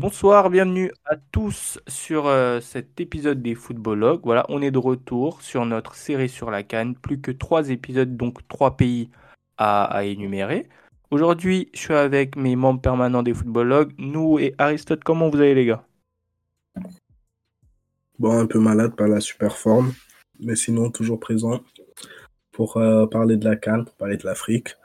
Bonsoir, bienvenue à tous sur euh, cet épisode des Footballogues. Voilà, on est de retour sur notre série sur la Cannes. Plus que trois épisodes, donc trois pays à, à énumérer. Aujourd'hui, je suis avec mes membres permanents des Footballogues, nous et Aristote. Comment vous allez, les gars? Bon, un peu malade, pas la super forme, mais sinon toujours présent pour euh, parler de la Cannes, pour parler de l'Afrique.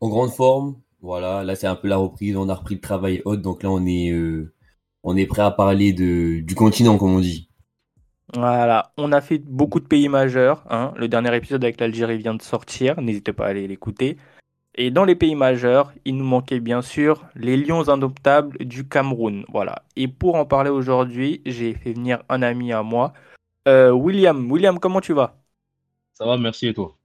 En grande forme, voilà, là c'est un peu la reprise, on a repris le travail haute, donc là on est, euh, on est prêt à parler de, du continent, comme on dit. Voilà, on a fait beaucoup de pays majeurs. hein. Le dernier épisode avec l'Algérie vient de sortir, n'hésitez pas à aller l'écouter. Et dans les pays majeurs, il nous manquait bien sûr les lions indomptables du Cameroun. Voilà. Et pour en parler aujourd'hui, j'ai fait venir un ami à moi, euh, William. William, comment tu vas? Ça va, merci et toi?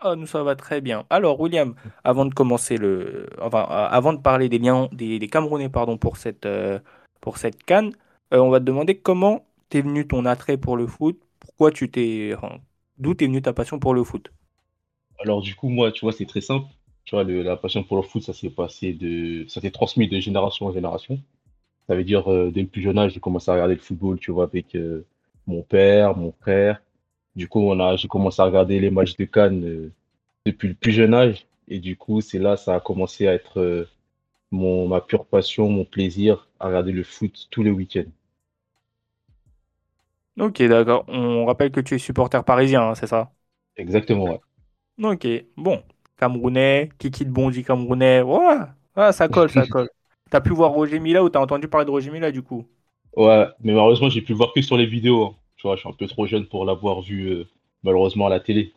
Ah, nous ça va très bien. Alors, William, avant de commencer le, enfin, euh, avant de parler des liens, des, Camerounais, pardon, pour cette, euh, pour cette canne, euh, on va te demander comment t'es venu ton attrait pour le foot? Pourquoi tu t'es, d'où t'es venu ta passion pour le foot? Alors du coup, moi, tu vois, c'est très simple. Tu vois, la passion pour le foot, ça s'est passé de, ça s'est transmis de génération en génération. Ça veut dire, dès le plus jeune âge, j'ai commencé à regarder le football, tu vois, avec mon père, mon frère. Du coup, on a, j'ai commencé à regarder les matchs de Cannes euh, depuis le plus jeune âge. Et du coup, c'est là, ça a commencé à être euh, mon, ma pure passion, mon plaisir à regarder le foot tous les week-ends. Ok, d'accord. On rappelle que tu es supporter parisien, hein, c'est ça? Exactement, ouais. Ok, bon. Camerounais, Kiki de Bondy Camerounais. Ouais, ouais, ça colle, ça colle. T'as pu voir Roger Mila ou t'as entendu parler de Roger Mila du coup? Ouais, mais malheureusement, j'ai pu le voir que sur les vidéos. hein. Tu vois, je suis un peu trop jeune pour l'avoir vu euh, malheureusement à la télé.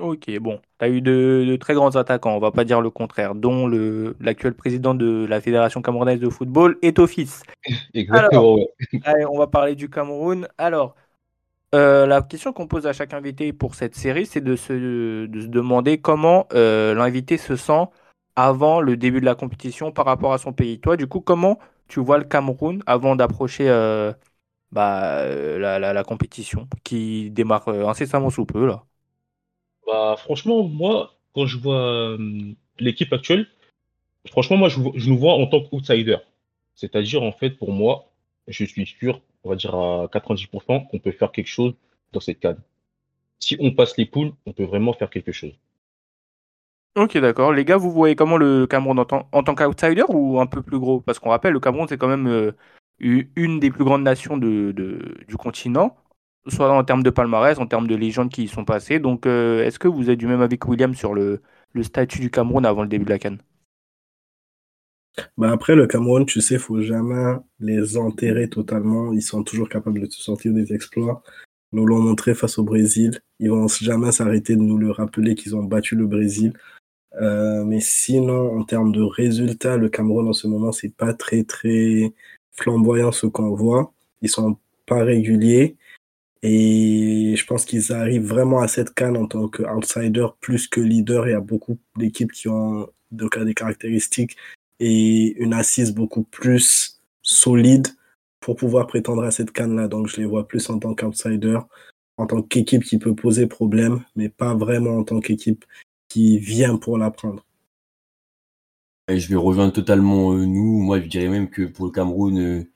Ok, bon. T'as eu de, de très grands attaquants, on va pas dire le contraire, dont le l'actuel président de la Fédération camerounaise de football est au fils. Exactement, ouais. Allez, on va parler du Cameroun. Alors, euh, la question qu'on pose à chaque invité pour cette série, c'est de se, de se demander comment euh, l'invité se sent avant le début de la compétition par rapport à son pays. Toi, du coup, comment tu vois le Cameroun avant d'approcher euh, bah, euh, la, la, la compétition qui démarre euh, incessamment sous peu là Bah, franchement, moi, quand je vois euh, l'équipe actuelle, franchement, moi, je, je nous vois en tant qu'outsider. C'est-à-dire, en fait, pour moi, je suis sûr, on va dire à 90%, qu'on peut faire quelque chose dans cette canne. Si on passe les poules, on peut vraiment faire quelque chose. Ok, d'accord. Les gars, vous voyez comment le Cameroun en tant, en tant qu'outsider ou un peu plus gros? Parce qu'on rappelle, le Cameroun, c'est quand même euh, une des plus grandes nations du continent, soit en termes de palmarès, en termes de légendes qui y sont passées. Donc, euh, est-ce que vous êtes du même que William sur le, statut du Cameroun avant le début de la Cannes? Bah après, le Cameroun, tu sais, faut jamais les enterrer totalement. Ils sont toujours capables de te sortir des exploits. Nous l'ont montré face au Brésil. Ils vont jamais s'arrêter de nous le rappeler qu'ils ont battu le Brésil. Euh, mais sinon, en termes de résultats, le Cameroun en ce moment, c'est pas très très flamboyant ce qu'on voit. Ils sont pas réguliers. Et je pense qu'ils arrivent vraiment à cette canne en tant qu'outsider plus que leader. Il y a beaucoup d'équipes qui ont donc, des caractéristiques et une assise beaucoup plus solide pour pouvoir prétendre à cette canne-là. Donc je les vois plus en tant qu'outsider, en tant qu'équipe qui peut poser problème, mais pas vraiment en tant qu'équipe qui vient pour la prendre. Et je vais rejoindre totalement euh, nous. Moi, je dirais même que pour le Cameroun, euh,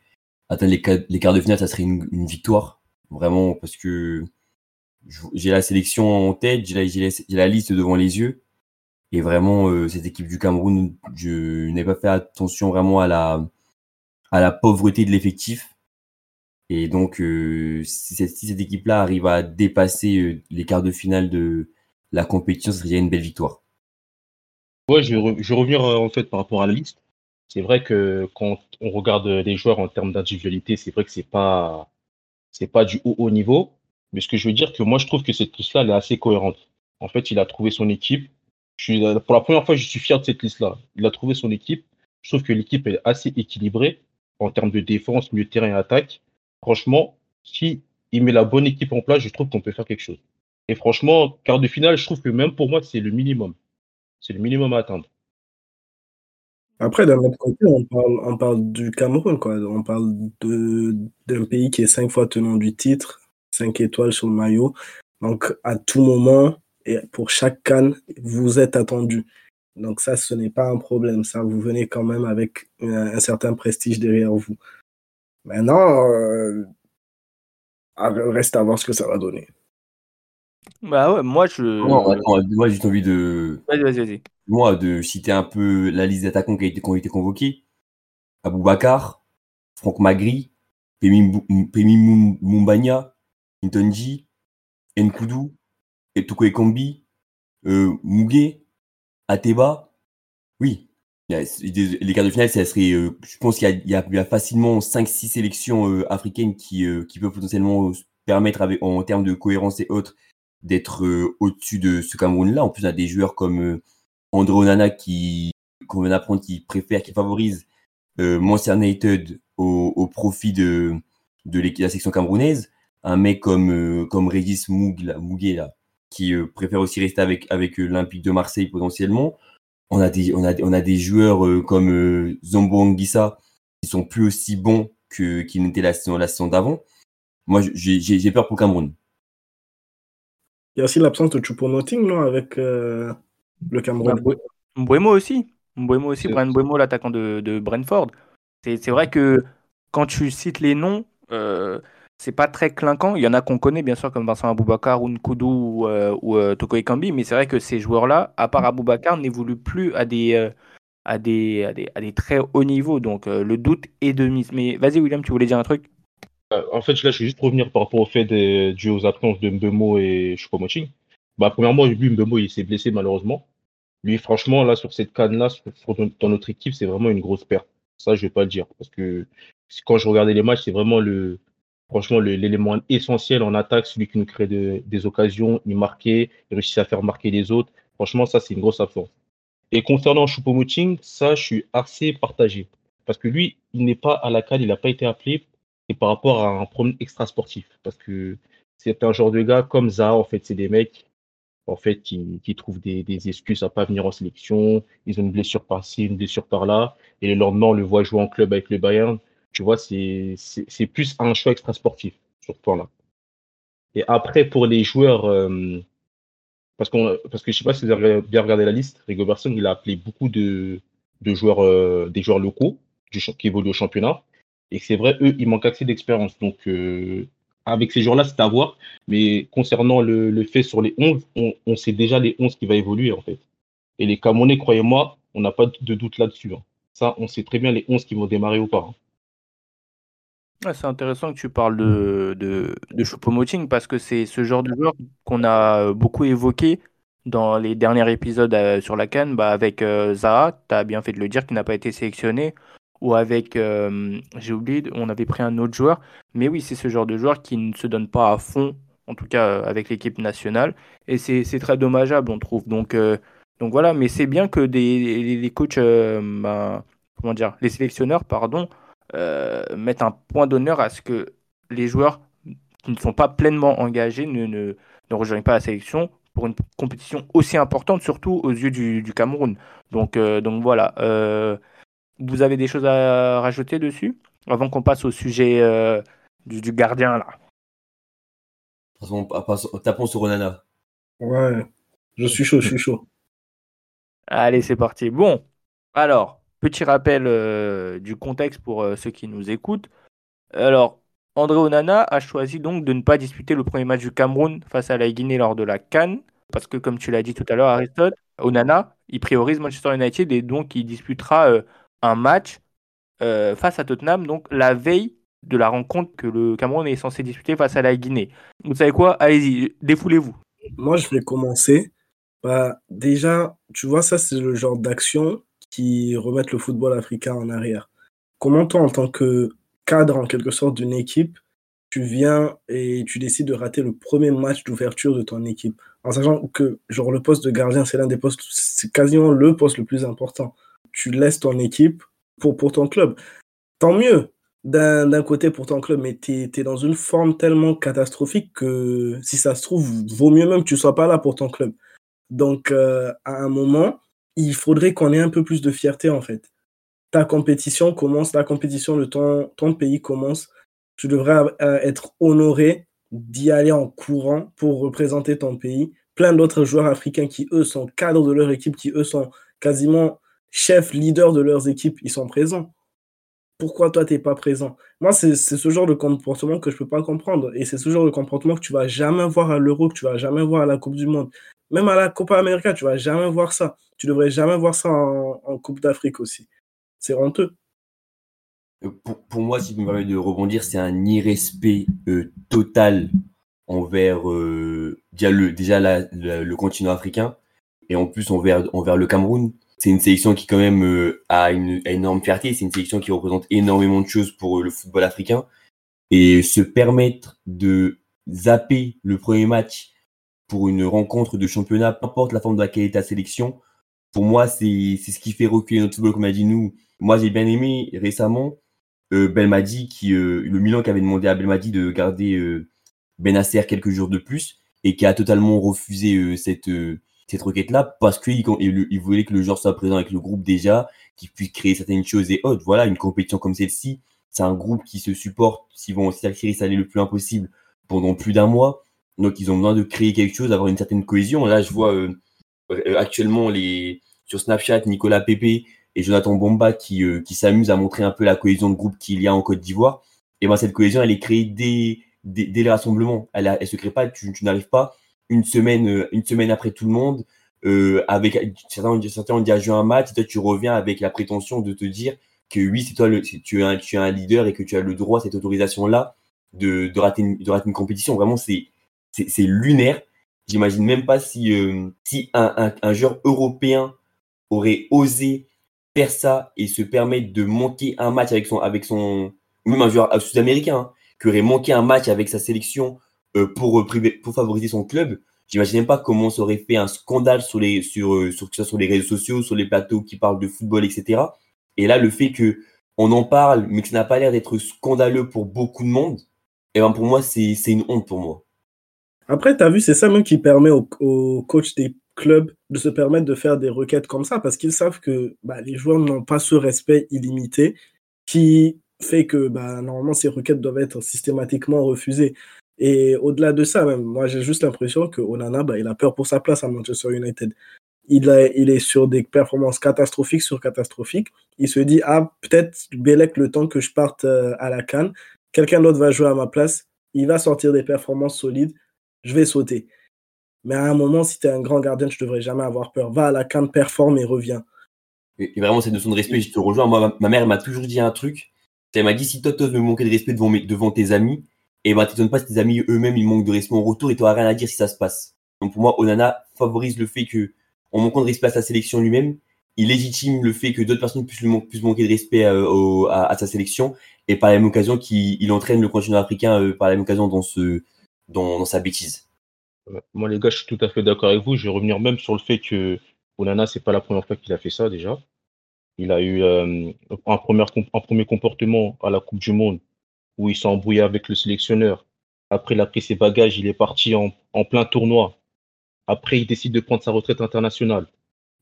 atteindre les, qua- les quarts de finale, ça serait une, victoire. Vraiment, parce que j'ai la sélection en tête, j'ai la, liste devant les yeux. Et vraiment, euh, cette équipe du Cameroun, je n'ai pas fait attention vraiment à la, à la pauvreté de l'effectif. Et donc, euh, si, cette, si cette équipe-là arrive à dépasser euh, les quarts de finale de la compétition, ce serait une belle victoire. Ouais, je vais, revenir euh, en fait par rapport à la liste. C'est vrai que quand on regarde les joueurs en termes d'individualité, c'est vrai que c'est pas c'est pas du haut haut niveau. Mais ce que je veux dire, que moi je trouve que cette liste-là, est assez cohérente. En fait, il a trouvé son équipe. Suis, pour la première fois, je suis fier de cette liste-là. Il a trouvé son équipe. Je trouve que l'équipe est assez équilibrée en termes de défense, milieu terrain et attaque. Franchement, si il met la bonne équipe en place, je trouve qu'on peut faire quelque chose. Et franchement, quart de finale, je trouve que même pour moi, c'est le minimum. C'est le minimum à atteindre. Après, d'un autre côté, on parle, du Cameroun, quoi. On parle d'un pays qui est cinq fois tenant du titre, cinq étoiles sur le maillot. Donc, à tout moment, et pour chaque canne, vous êtes attendu. Donc ça, ce n'est pas un problème. Ça, vous venez quand même avec un, un certain prestige derrière vous. Maintenant, euh, reste à voir ce que ça va donner. Bah ouais, moi je. Non, attends, moi, j'ai juste envie de, Vas-y, vas-y, vas-y. moi, de citer un peu la liste d'attaquants qui, a été- qui ont été convoqués. Aboubacar, Franck Magri, Pemi, Mumbanya, Intonji, Nkoudou, Etoko Ekambi, euh, Mugué, Ateba. Oui, les quarts de finale, ça serait, euh, je pense qu'il y a, y y facilement 5-6 sélections euh, africaines qui, euh, qui peuvent potentiellement se permettre, avec, en termes de cohérence et autres, d'être euh, au-dessus de ce Cameroun-là. En plus, on a des joueurs comme euh, André Onana qui, qu'on vient d'apprendre, qui préfère, qui favorise euh, Manchester United au, au profit de, de l'équipe- la section camerounaise. Un mec comme, euh, comme Régis Moug, là, qui euh, préfère aussi rester avec, avec euh, l'Olympique de Marseille potentiellement. On a des, on a, on a des joueurs comme Zombo Anguissa qui sont plus aussi bons que, qu'ils n'étaient la saison, la saison d'avant. Moi, j'ai, j'ai, peur pour Cameroun. Il y a aussi l'absence de Choupo-Moting, non, avec euh, le Cameroun. Bah, Mbue- Mbeumo aussi. Mbeumo aussi, Brian Mbeumo, l'attaquant de, de Brentford. C'est vrai que quand tu cites les noms, euh, c'est pas très clinquant. Il y en a qu'on connaît, bien sûr, comme Vincent Aboubakar ou Nkoudou ou, euh, ou euh, Toko Ekambi, mais c'est vrai que ces joueurs-là, à part Aboubakar, n'évoluent plus à des, euh, à, des, à, des, à des très hauts niveaux. Donc euh, le doute est de mise. Mais vas-y, William, tu voulais dire un truc? En fait, là, je vais juste revenir par rapport au fait dû aux absences de Mbemo et Choupo-Moting. Bah, premièrement, lui, Mbemo, il s'est blessé malheureusement. Lui, franchement, là, sur cette canne-là, dans notre équipe, c'est vraiment une grosse perte. Ça, je vais pas le dire. Parce que quand je regardais les matchs, c'est vraiment le, franchement, l'élément essentiel en attaque, celui qui nous crée de- des occasions, il marquait, il réussissait à faire marquer les autres. Franchement, ça, c'est une grosse absence. Et concernant Choupo-Moting, ça, je suis assez partagé. Parce que lui, il n'est pas à la CAN, il n'a pas été appelé et par rapport à un problème extra-sportif. Parce que c'est un genre de gars comme Zaha, en fait, c'est des mecs en fait, qui, qui trouvent des, excuses à pas venir en sélection. Ils ont une blessure par-ci, une blessure par-là. Et le lendemain, on le voit jouer en club avec le Bayern. Tu vois, c'est plus un choix extra-sportif sur ce point-là. Et après, pour les joueurs, euh, parce, parce que je sais pas si vous avez bien regardé la liste, Rigobertson, il a appelé beaucoup de, de joueurs, euh, des joueurs locaux du, qui évoluent au championnat. Et c'est vrai, eux, ils manquent assez d'expérience. Donc, euh, avec ces joueurs-là, c'est à voir. Mais concernant le, le fait sur les 11, on, on sait déjà les 11 qui va évoluer, en fait. Et les Camerounais, croyez-moi, on n'a pas de doute là-dessus. hein. Ça, on sait très bien les 11 qui vont démarrer ou pas. hein. C'est intéressant que tu parles de, de, de Choupo-Moting parce que c'est ce genre de joueur qu'on a beaucoup évoqué dans les derniers épisodes euh, sur la Cannes bah, avec euh, Zaha, tu as bien fait de le dire, qui n'a pas été sélectionné, ou avec, euh, j'ai oublié, on avait pris un autre joueur, mais oui, c'est ce genre de joueur qui ne se donne pas à fond, en tout cas euh, avec l'équipe nationale, et c'est très dommageable, on trouve. Donc, euh, donc voilà, mais c'est bien que des, les, coachs, bah, comment dire, les sélectionneurs, pardon, mettre un point d'honneur à ce que les joueurs qui ne sont pas pleinement engagés ne, ne, ne rejoignent pas la sélection pour une compétition aussi importante, surtout aux yeux du, du Cameroun. Donc, donc voilà. Vous avez des choses à rajouter dessus avant qu'on passe au sujet euh, du, du gardien là? Tapons sur Onana. Ouais, je suis chaud, je suis chaud. Allez, c'est parti. Bon, alors, petit rappel euh, du contexte pour euh, ceux qui nous écoutent. Alors, André Onana a choisi donc de ne pas disputer le premier match du Cameroun face à la Guinée lors de la Cannes, parce que comme tu l'as dit tout à l'heure, Aristote, Onana, il priorise Manchester United et donc il disputera euh, un match euh, face à Tottenham, donc la veille de la rencontre que le Cameroun est censé disputer face à la Guinée. Vous savez quoi? Allez-y, défoulez-vous. Moi, je vais commencer. Bah, déjà, tu vois, ça, c'est le genre d'action qui remettent le football africain en arrière. Comment toi, en tant que cadre, en quelque sorte, d'une équipe, tu viens et tu décides de rater le premier match d'ouverture de ton équipe, en sachant que, genre, le poste de gardien, c'est l'un des postes, c'est quasiment le poste le plus important. Tu laisses ton équipe pour, pour ton club. Tant mieux, d'un côté pour ton club, mais tu es, dans une forme tellement catastrophique que si ça se trouve, vaut mieux même que tu sois pas là pour ton club. Donc, euh, à un moment, il faudrait qu'on ait un peu plus de fierté, en fait. Ta compétition commence, la compétition de ton, ton pays commence. Tu devrais euh, être honoré d'y aller en courant pour représenter ton pays. Plein d'autres joueurs africains qui, eux, sont cadres de leur équipe, qui, eux, sont quasiment chefs, leaders de leurs équipes, ils sont présents. Pourquoi toi, tu n'es pas présent? Moi, c'est ce genre de comportement que je peux pas comprendre. Et c'est ce genre de comportement que tu vas jamais voir à l'Euro, que tu vas jamais voir à la Coupe du Monde. Même à la Copa América, tu vas jamais voir ça. Tu devrais jamais voir ça en, Coupe d'Afrique aussi. C'est honteux. Euh, pour, moi, si tu me permets de rebondir, c'est un irrespect euh, total envers euh, déjà, le, déjà le continent africain et en plus envers, envers le Cameroun. C'est une sélection qui quand même a, une, énorme fierté, c'est une sélection qui représente énormément de choses pour le football africain. Et se permettre de zapper le premier match pour une rencontre de championnat, peu importe la forme de laquelle est ta sélection, pour moi, c'est ce qui fait reculer notre football, comme a dit nous. Moi, j'ai bien aimé récemment euh, Belmadi, qui, euh, le Milan qui avait demandé à Belmadi de garder euh, Benacer quelques jours de plus et qui a totalement refusé euh, cette, euh, cette requête-là parce qu'il il, il voulait que le joueur soit présent avec le groupe déjà, qu'il puisse créer certaines choses et autres. Voilà, une compétition comme celle-ci, c'est un groupe qui se supporte, s'ils vont s'acquérir aller le plus loin possible pendant plus d'un mois. Donc, ils ont besoin de créer quelque chose, d'avoir une certaine cohésion. Là, je vois actuellement les, sur Snapchat Nicolas Pépé et Jonathan Bomba qui, euh, qui s'amusent à montrer un peu la cohésion de groupe qu'il y a en Côte d'Ivoire. Et ben cette cohésion, elle est créée dès, dès, les rassemblements. Elle, ne se crée pas, tu, n'arrives pas une semaine, euh, une semaine après tout le monde, euh, avec certains, certains ont déjà joué un match, et toi tu reviens avec la prétention de te dire que oui, c'est toi le, tu es un, tu es un leader et que tu as le droit, cette autorisation-là, de, de, rater une, de rater une compétition. Vraiment, c'est, c'est, lunaire. J'imagine même pas si, si un, un, un joueur européen aurait osé faire ça et se permettre de manquer un match avec son, avec son même un joueur sud-américain, hein, qui aurait manqué un match avec sa sélection euh, pour, euh, pour favoriser son club, j'imagine même pas comment ça aurait fait un scandale sur les, sur, euh, sur, sur les réseaux sociaux, sur les plateaux qui parlent de football, etc. Et là, le fait que on en parle, mais que ça n'a pas l'air d'être scandaleux pour beaucoup de monde, et eh ben pour moi, c'est une honte pour moi. Après, tu as vu, c'est ça même qui permet au, au coach des club de se permettre de faire des requêtes comme ça parce qu'ils savent que bah, les joueurs n'ont pas ce respect illimité qui fait que bah, normalement ces requêtes doivent être systématiquement refusées. Et au-delà de ça, même, moi j'ai juste l'impression que Onana, bah, il a peur pour sa place à Manchester United. Il, a, il est sur des performances catastrophiques sur catastrophiques. Il se dit, ah, peut-être Bélec, le temps que je parte euh, à la Cannes, quelqu'un d'autre va jouer à ma place, il va sortir des performances solides, je vais sauter. Mais à un moment, si tu es un grand gardien, tu devrais jamais avoir peur. Va à la canne, performe et reviens. Et, vraiment, cette notion de respect, je te rejoins. Ma, mère m'a toujours dit un truc. Elle m'a dit si toi, tu veux manquer de respect devant, devant tes amis, et ben, t'étonnes pas si tes amis eux-mêmes, ils manquent de respect en retour et tu rien à dire si ça se passe. Donc pour moi, Onana favorise le fait que, en manquant de respect à sa sélection lui-même, il légitime le fait que d'autres personnes puissent, lui manquer de respect euh, à, sa sélection et par la même occasion qu'il entraîne le continent africain euh, par la même occasion dans, ce, sa bêtise. Moi, les gars, je suis tout à fait d'accord avec vous. Je vais revenir même sur le fait que Onana, c'est pas la première fois qu'il a fait ça déjà. Il a eu euh, un premier comportement à la Coupe du Monde où il s'est embrouillé avec le sélectionneur. Après, il a pris ses bagages, il est parti en, plein tournoi. Après, il décide de prendre sa retraite internationale.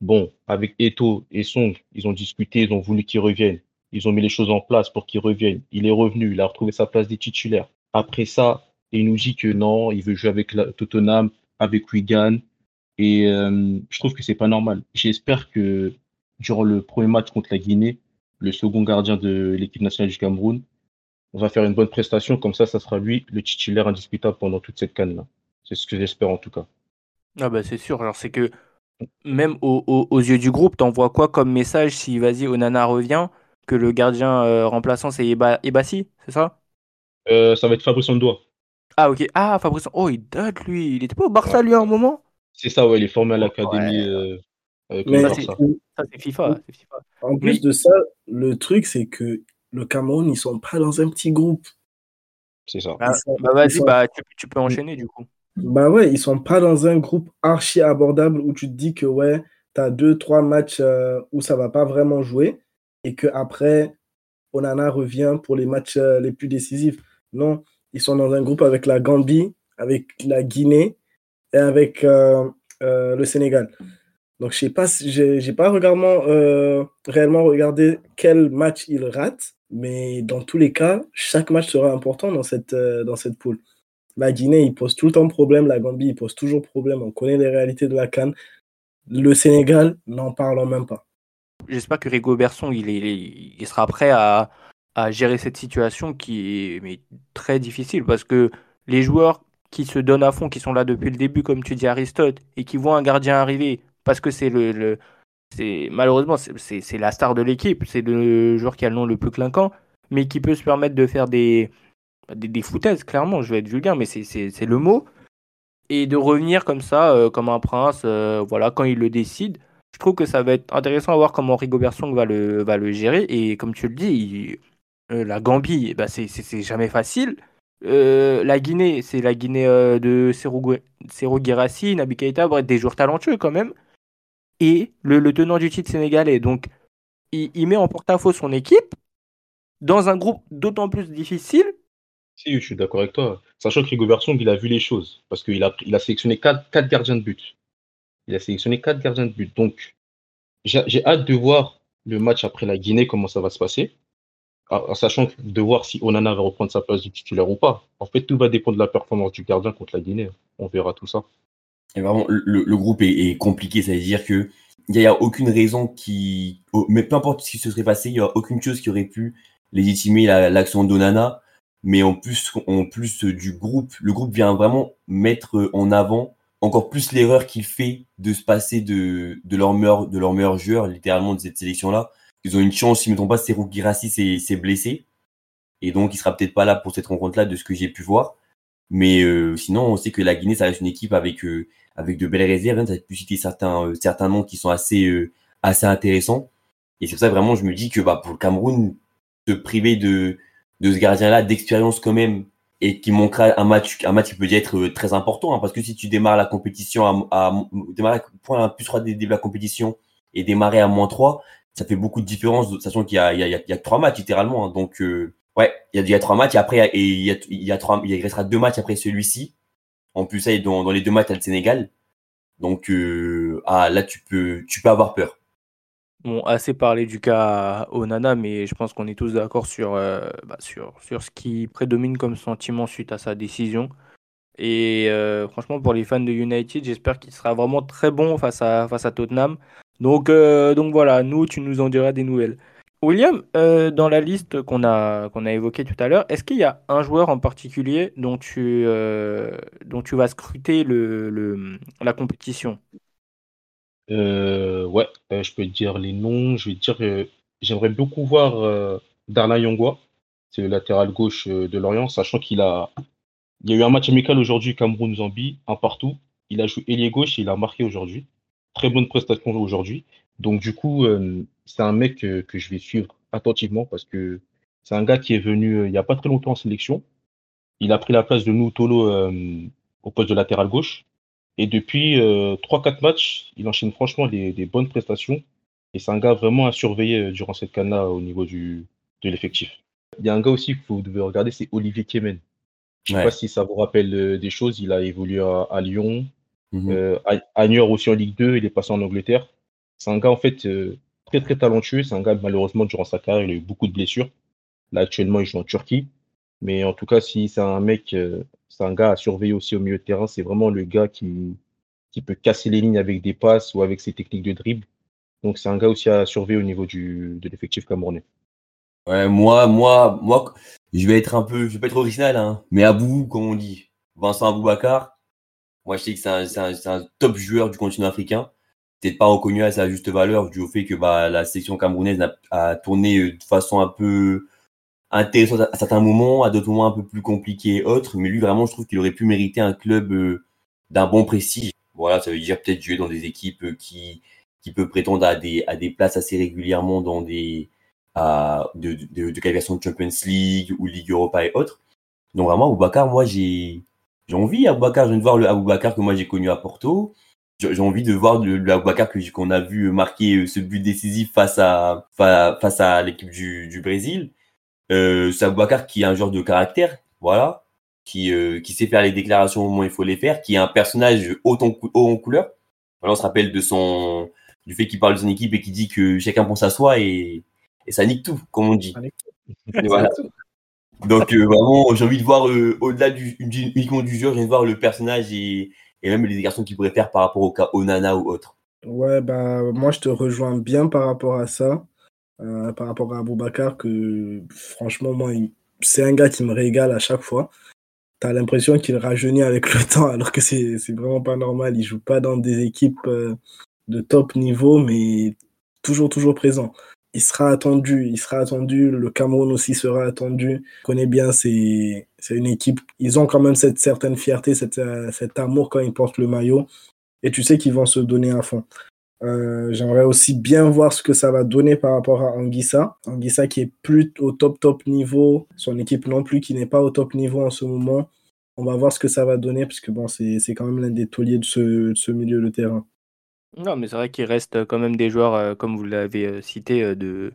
Bon, avec Eto et Song, ils ont discuté, ils ont voulu qu'il revienne. Ils ont mis les choses en place pour qu'il revienne. Il est revenu, il a retrouvé sa place des titulaires. Après ça, il nous dit que non, il veut jouer avec Tottenham, avec Wigan. Et euh, je trouve que c'est pas normal. J'espère que durant le premier match contre la Guinée, le second gardien de l'équipe nationale du Cameroun, va faire une bonne prestation. Comme ça, ça sera lui le titulaire indiscutable pendant toute cette canne-là. C'est ce que j'espère en tout cas. Ah bah c'est sûr. Alors c'est que même aux yeux du groupe, t'envoies quoi comme message si vas-y Onana revient que le gardien euh, remplaçant c'est Ebassi, c'est ça? Euh, Ça va être Fabrice Ondoa. Ah, ok. Ah, Fabrice. Oh, il date, lui. Il était pas au Barça, lui, à un moment? C'est ça, ouais. Il est formé à l'académie. Euh, Mais ça, c'est FIFA, En plus de ça, le truc, c'est que le Cameroun, ils sont pas dans un petit groupe. C'est ça. bah, bah vas-y, bah, tu, peux enchaîner, du coup. Bah ouais, ils sont pas dans un groupe archi abordable où tu te dis que, ouais, tu as deux, trois matchs euh, où ça va pas vraiment jouer et que après Onana revient pour les matchs euh, les plus décisifs. Non, ils sont dans un groupe avec la Gambie, avec la Guinée et avec euh, euh, le Sénégal. Donc, je sais pas, j'ai pas euh, réellement regardé quel match ils ratent, mais dans tous les cas, chaque match sera important dans cette, dans cette poule. La Guinée, il pose tout le temps problème, la Gambie, il pose toujours problème. On connaît les réalités de la Cannes. le Sénégal, n'en parlons même pas. J'espère que Rigo Berson, il, est, il sera prêt à, à gérer cette situation qui est très difficile parce que les joueurs qui se donnent à fond, qui sont là depuis le début, comme tu dis Aristote, et qui voient un gardien arriver parce que c'est le c'est malheureusement c'est la star de l'équipe, c'est le joueur qui a le nom le plus clinquant, mais qui peut se permettre de faire des des, foutaises, clairement, je vais être vulgaire, mais c'est le mot, et de revenir comme ça, euh, comme un prince, euh, voilà, quand il le décide. Je trouve que ça va être intéressant à voir comment Rigo Song va le, va le gérer, et comme tu le dis, euh, la Gambie, bah c'est jamais facile. la Guinée, c'est la Guinée de Serou Guérassi, Nabi Keita, bref, des joueurs talentueux quand même et le, tenant du titre sénégalais. Donc, il, met en porte-à-faux son équipe dans un groupe d'autant plus difficile. Si, je suis d'accord avec toi. Sachant que Rigo il a vu les choses. Parce qu'il a, sélectionné 4, gardiens de but. Il a sélectionné 4 gardiens de but. Donc, j'ai hâte de voir le match après la Guinée, comment ça va se passer. En sachant de voir si Onana va reprendre sa place du titulaire ou pas. En fait, tout va dépendre de la performance du gardien contre la Guinée. On verra tout ça. Et vraiment, le, groupe est, compliqué, ça veut dire que il n'y a, aucune raison qui, mais peu importe ce qui se serait passé, il n'y a aucune chose qui aurait pu légitimer l'action d'Onana. Mais en plus, en plus du groupe, le groupe vient vraiment mettre en avant encore plus l'erreur qu'il fait de se passer de, de leur meilleur, de leur meilleur joueur, littéralement de cette sélection-là. Ils ont une chance, si ne me pas, c'est Girassi s'est blessé. Et donc, il sera peut-être pas là pour cette rencontre-là, de ce que j'ai pu voir. Mais euh, sinon, on sait que la Guinée, ça reste une équipe avec euh, avec de belles réserves. Hein, as pu citer certains euh, certains noms qui sont assez assez intéressants. Et c'est pour ça vraiment, je me dis que bah pour le Cameroun, te priver de de ce gardien-là d'expérience quand même et qui manquera un match un match qui peut être très important hein, parce que si tu démarres la compétition à, à démarrer point plus 3 début de la compétition et démarrer à moins 3 ça fait beaucoup de différence sachant qu'il y a il y a, il y a trois matchs littéralement hein, donc Ouais, il y, a, trois matchs et après il y a, y a restera deux matchs après celui-ci. En plus, ça, dans, dans les deux matchs, y a le Sénégal. Donc euh, ah, là, tu peux, tu peux avoir peur. Bon, assez parlé du cas Onana, mais je pense qu'on est tous d'accord sur, euh, bah, sur, sur ce qui prédomine comme sentiment suite à sa décision. Et euh, franchement, pour les fans de United, j'espère qu'il sera vraiment très bon face à, face à Tottenham. Donc, donc voilà, nous, tu nous en diras des nouvelles. William, euh, dans la liste qu'on a, qu'on a évoquée tout à l'heure, est-ce qu'il y a un joueur en particulier dont tu, euh, dont tu vas scruter le, le la compétition? Euh, Ouais, je peux dire les noms. Je vais dire, j'aimerais beaucoup voir Darla Yongwa, c'est le latéral gauche de Lorient, sachant qu'il a, il y a eu un match amical aujourd'hui, Cameroun-Zambie, un partout. Il a joué ailier gauche et il a marqué aujourd'hui. Très bonne prestation aujourd'hui. Donc, du coup, c'est un mec que, je vais suivre attentivement parce que c'est un gars qui est venu euh, il n'y a pas très longtemps en sélection. Il a pris la place de Noutolo euh, au poste de latéral gauche. Et depuis euh, 3-4 matchs, il enchaîne franchement des, bonnes prestations. Et c'est un gars vraiment à surveiller durant cette canne au niveau du, de l'effectif. Il y a un gars aussi que vous devez regarder, c'est Olivier Kemen. Je ne sais pas si ça vous rappelle des choses. Il a évolué à, Lyon, mmh à, à aussi en Ligue 2. Il est passé en Angleterre. C'est un gars, en fait, euh, très, très talentueux. C'est un gars, malheureusement, durant sa carrière, il a eu beaucoup de blessures. Là, actuellement, il joue en Turquie. Mais en tout cas, si c'est un mec, euh, c'est un gars à surveiller aussi au milieu de terrain, c'est vraiment le gars qui, peut casser les lignes avec des passes ou avec ses techniques de dribble. Donc, c'est un gars aussi à surveiller au niveau du, de l'effectif camerounais. Ouais, moi, moi, moi, je vais être un peu, je vais pas être original, hein, mais Abou, comme on dit, Vincent Aboubacar, moi, je sais que c'est un, top joueur du continent africain peut-être pas reconnu à sa juste valeur dû au fait que bah, la section camerounaise a, tourné euh, de façon un peu intéressante à certains moments, à d'autres moments un peu plus compliqués et autres. Mais lui, vraiment, je trouve qu'il aurait pu mériter un club euh, d'un bon prestige. Voilà, ça veut dire peut-être jouer dans des équipes euh, qui, qui peuvent prétendre à des, à des places assez régulièrement dans des à, de, de, de qualification de Champions League ou Ligue Europa et autres. Donc vraiment, Aboubacar, moi, j'ai j'ai envie, Aboubacar, je viens de voir le Aboubacar que moi j'ai connu à Porto j'ai envie de voir le, le qu'on a vu marquer euh, ce but décisif face à face à l'équipe du, du Brésil. Euh, c'est Aboubacar qui a un genre de caractère, voilà, qui euh, qui sait faire les déclarations au moment où il faut les faire, qui est un personnage haut en, haut en couleur. Voilà, on se rappelle de son du fait qu'il parle de son équipe et qui dit que chacun pense à soi et, et ça nique tout, comme on dit. voilà. Donc euh, vraiment, j'ai envie de voir euh, au-delà du, uniquement du jeu, j'ai envie de voir le personnage et et même les garçons qui faire par rapport au cas Onana ou autre. Ouais, bah, moi, je te rejoins bien par rapport à ça, euh, par rapport à Aboubacar, que franchement, moi, c'est un gars qui me régale à chaque fois. T'as l'impression qu'il rajeunit avec le temps, alors que c'est c'est vraiment pas normal. Il joue pas dans des équipes euh, de top niveau, mais toujours, toujours présent. Il sera attendu, il sera attendu. Le Cameroun aussi sera attendu. Je connais bien, c'est une équipe. Ils ont quand même cette certaine fierté, cette, euh, cet amour quand ils portent le maillot. Et tu sais qu'ils vont se donner à fond. Euh, J'aimerais aussi bien voir ce que ça va donner par rapport à Anguissa. Anguissa qui est plus au top top niveau, son équipe non plus qui n'est pas au top niveau en ce moment. On va voir ce que ça va donner parce que bon, c'est quand même l'un des tauliers de ce milieu de terrain. Non, mais c'est vrai qu'il reste quand même des joueurs, euh, comme vous l'avez euh, cité, euh, de...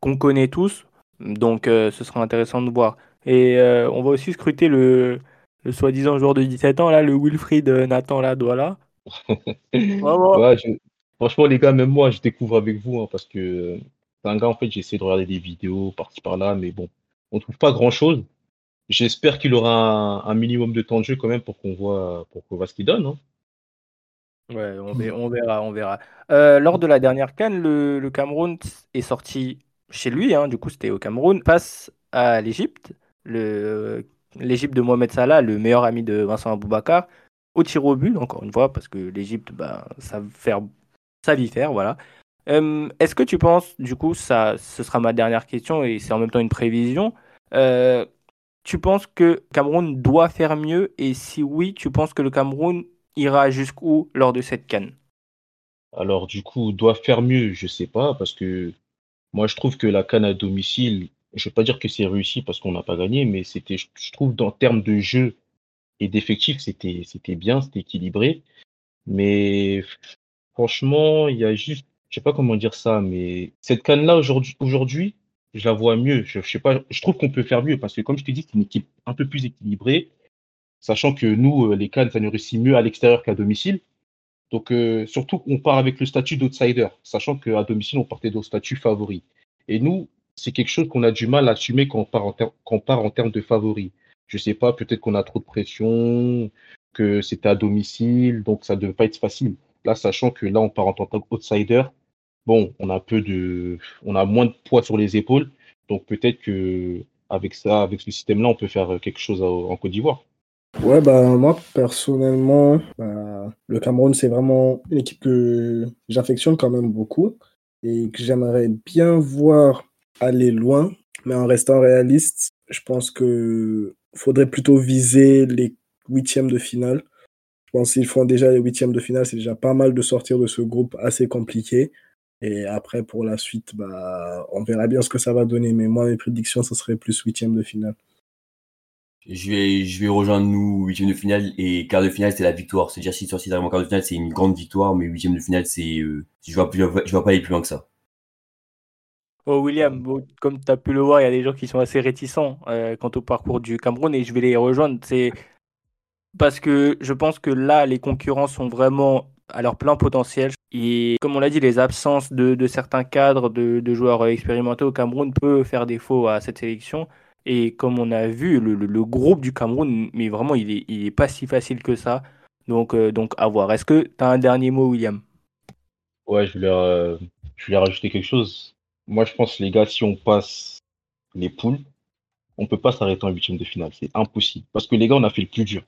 qu'on connaît tous. Donc euh, ce sera intéressant de voir. Et euh, on va aussi scruter le, le soi-disant joueur de 17 ans, là, le Wilfried euh, Nathan. Bravo. Ouais, je- Franchement, les gars, même moi, je découvre avec vous, hein, parce que euh, c'est un gars, en fait, j'essaie de regarder des vidéos par-ci par-là, mais bon, on trouve pas grand-chose. J'espère qu'il aura un, un minimum de temps de jeu quand même pour qu'on voit, pour qu'on voit ce qu'il donne. hein. Ouais, on verra, on verra. on verra. Euh, lors de la dernière CAN, le, le Cameroun est sorti chez lui, hein, du coup c'était au Cameroun, face à l'Égypte, l'Égypte de Mohamed Salah, le meilleur ami de Vincent Aboubakar, au tir au but, encore une fois, parce que l'Égypte, ben, ça faire, faire, voilà. Euh, est-ce que tu penses, du coup, ça, ce sera ma dernière question et c'est en même temps une prévision, euh, tu penses que Cameroun doit faire mieux et si oui, tu penses que le Cameroun ira jusqu'où lors de cette canne? Alors, du coup, doit faire mieux, je sais pas, parce que moi, je trouve que la CAN à domicile, je vais pas dire que c'est réussi parce qu'on n'a pas gagné, mais c'était, je trouve, dans termes de jeu et d'effectifs, c'était, c'était bien, c'était équilibré. Mais franchement, il y a juste, je sais pas comment dire ça, mais cette CAN-là aujourd'hui, aujourd'hui, je la vois mieux. Je, je sais pas, je trouve qu'on peut faire mieux parce que, comme je t'ai dit, c'est une équipe un peu plus équilibrée, sachant que nous, euh, les CAN, ça nous réussit mieux à l'extérieur qu'à domicile. Donc, euh, surtout qu'on part avec le statut d'outsider, sachant qu'à domicile, on partait au statut favori. Et nous, c'est quelque chose qu'on a du mal à assumer quand on part en, on termes de favori. Je sais pas, peut-être qu'on a trop de pression, que c'était à domicile, donc ça ne devait pas être facile. Là, sachant que là, on part en tant qu'outsider, bon, on a un peu de, on a moins de poids sur les épaules, donc peut-être que avec ça, avec ce système-là, on peut faire quelque chose en Côte d'Ivoire. Ouais, bah, moi, personnellement, bah, le Cameroun, c'est vraiment une équipe que j'affectionne quand même beaucoup et que j'aimerais bien voir aller loin, mais en restant réaliste, je pense que faudrait plutôt viser les huitièmes de finale. Je pense qu'ils font déjà les huitièmes de finale, c'est déjà pas mal de sortir de ce groupe assez compliqué. Et après, pour la suite, bah, on verra bien ce que ça va donner. Mais moi, mes prédictions, ce serait plus huitième de finale. Je vais, je vais rejoindre nous, huitième de finale et quart de finale, c'est la victoire. C'est-à-dire, si sur en quart de finale, c'est une grande victoire, mais huitième de finale, c'est, euh, je vois, je vois, pas aller plus loin que ça. Oh, William, comme tu as pu le voir, il y a des gens qui sont assez réticents euh, quant au parcours du Cameroun et je vais les rejoindre. C'est parce que je pense que là, les concurrents sont vraiment à leur plein potentiel. Et comme on l'a dit, les absences de, de certains cadres, de, de joueurs expérimentés au Cameroun peut faire défaut à cette sélection. Et comme on a vu, le, groupe du Cameroun, mais vraiment, il est, il est pas si facile que ça. Donc, euh, donc à voir. Est-ce que tu as un dernier mot, William? Ouais, je voulais, euh, je voulais rajouter quelque chose. Moi, je pense, les gars, si on passe les poules, on peut pas s'arrêter en huitième de finale. C'est impossible. Parce que les gars, on a fait le plus dur.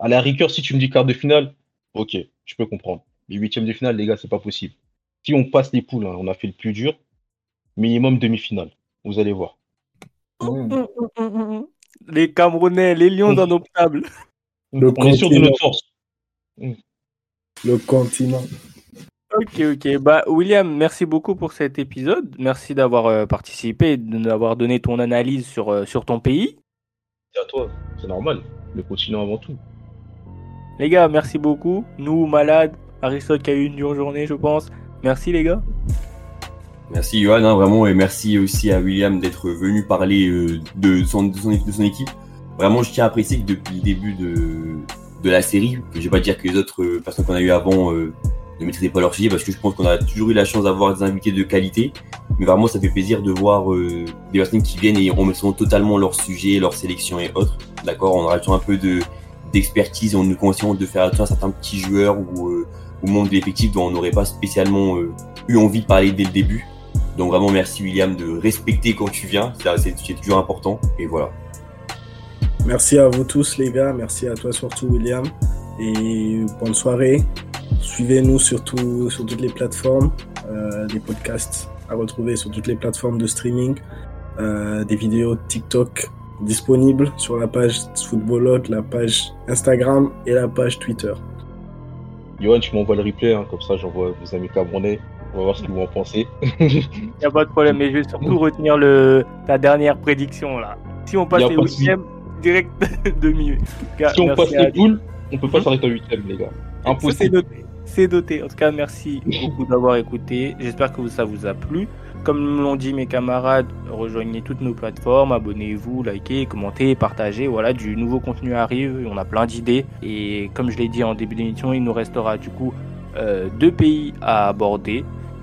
À la rigueur, si tu me dis quart de finale, ok, je peux comprendre. Mais huitième de finale, les gars, c'est pas possible. Si on passe les poules, hein, on a fait le plus dur, minimum demi-finale. Vous allez voir. Mmh. Les Camerounais, les lions indomptables. Le on est sûr de continent. notre force. Le continent. Ok, ok. Bah, William, merci beaucoup pour cet épisode. Merci d'avoir euh, participé, d'avoir donné ton analyse sur, euh, sur ton pays. C'est à toi, c'est normal. Le continent avant tout. Les gars, merci beaucoup. Nous, malades, Aristote qui a eu une dure journée, je pense. Merci, les gars. Merci Johan, hein, vraiment, et merci aussi à William d'être venu parler euh, de, son, de, son, équipe. Vraiment, je tiens à apprécier que depuis le début de, de la série, je vais pas dire que les autres euh, personnes qu'on a eu avant euh, ne maîtrisaient pas leur sujet, parce que je pense qu'on a toujours eu la chance d'avoir des invités de qualité. Mais vraiment, ça fait plaisir de voir euh, des personnes qui viennent et on met totalement leur sujet, leur sélection et autres. D'accord On rajoute un peu de d'expertise, on nous conseille de faire attention à certains petits joueurs ou euh, au monde de l'effectif dont on n'aurait pas spécialement euh, eu envie de parler dès le début. Donc vraiment merci William de respecter quand tu viens, c'est toujours important et voilà. Merci à vous tous les gars, merci à toi surtout William et bonne soirée. Suivez-nous surtout sur toutes les plateformes, euh, des podcasts à retrouver sur toutes les plateformes de streaming, euh, des vidéos TikTok disponibles sur la page Footballot, la page Instagram et la page Twitter. Johan, tu m'envoies le replay, hein, comme ça j'envoie vos amis camerounais. On va voir ce qu'ils vont en penser. Il n'y a pas de problème, mais je vais surtout retenir le, ta dernière prédiction là. Si on passe les huitièmes, direct demi. Si on passe les poules, on peut pas hmm? s'arrêter en huitième, les gars. Impossible. C'est noté. En tout cas, merci beaucoup d'avoir écouté. J'espère que ça vous a plu. Comme l'ont dit mes camarades, rejoignez toutes nos plateformes, abonnez-vous, likez, commentez, partagez. Voilà, du nouveau contenu arrive, on a plein d'idées. Et comme je l'ai dit en début d'émission, il nous restera du coup euh, deux pays à aborder.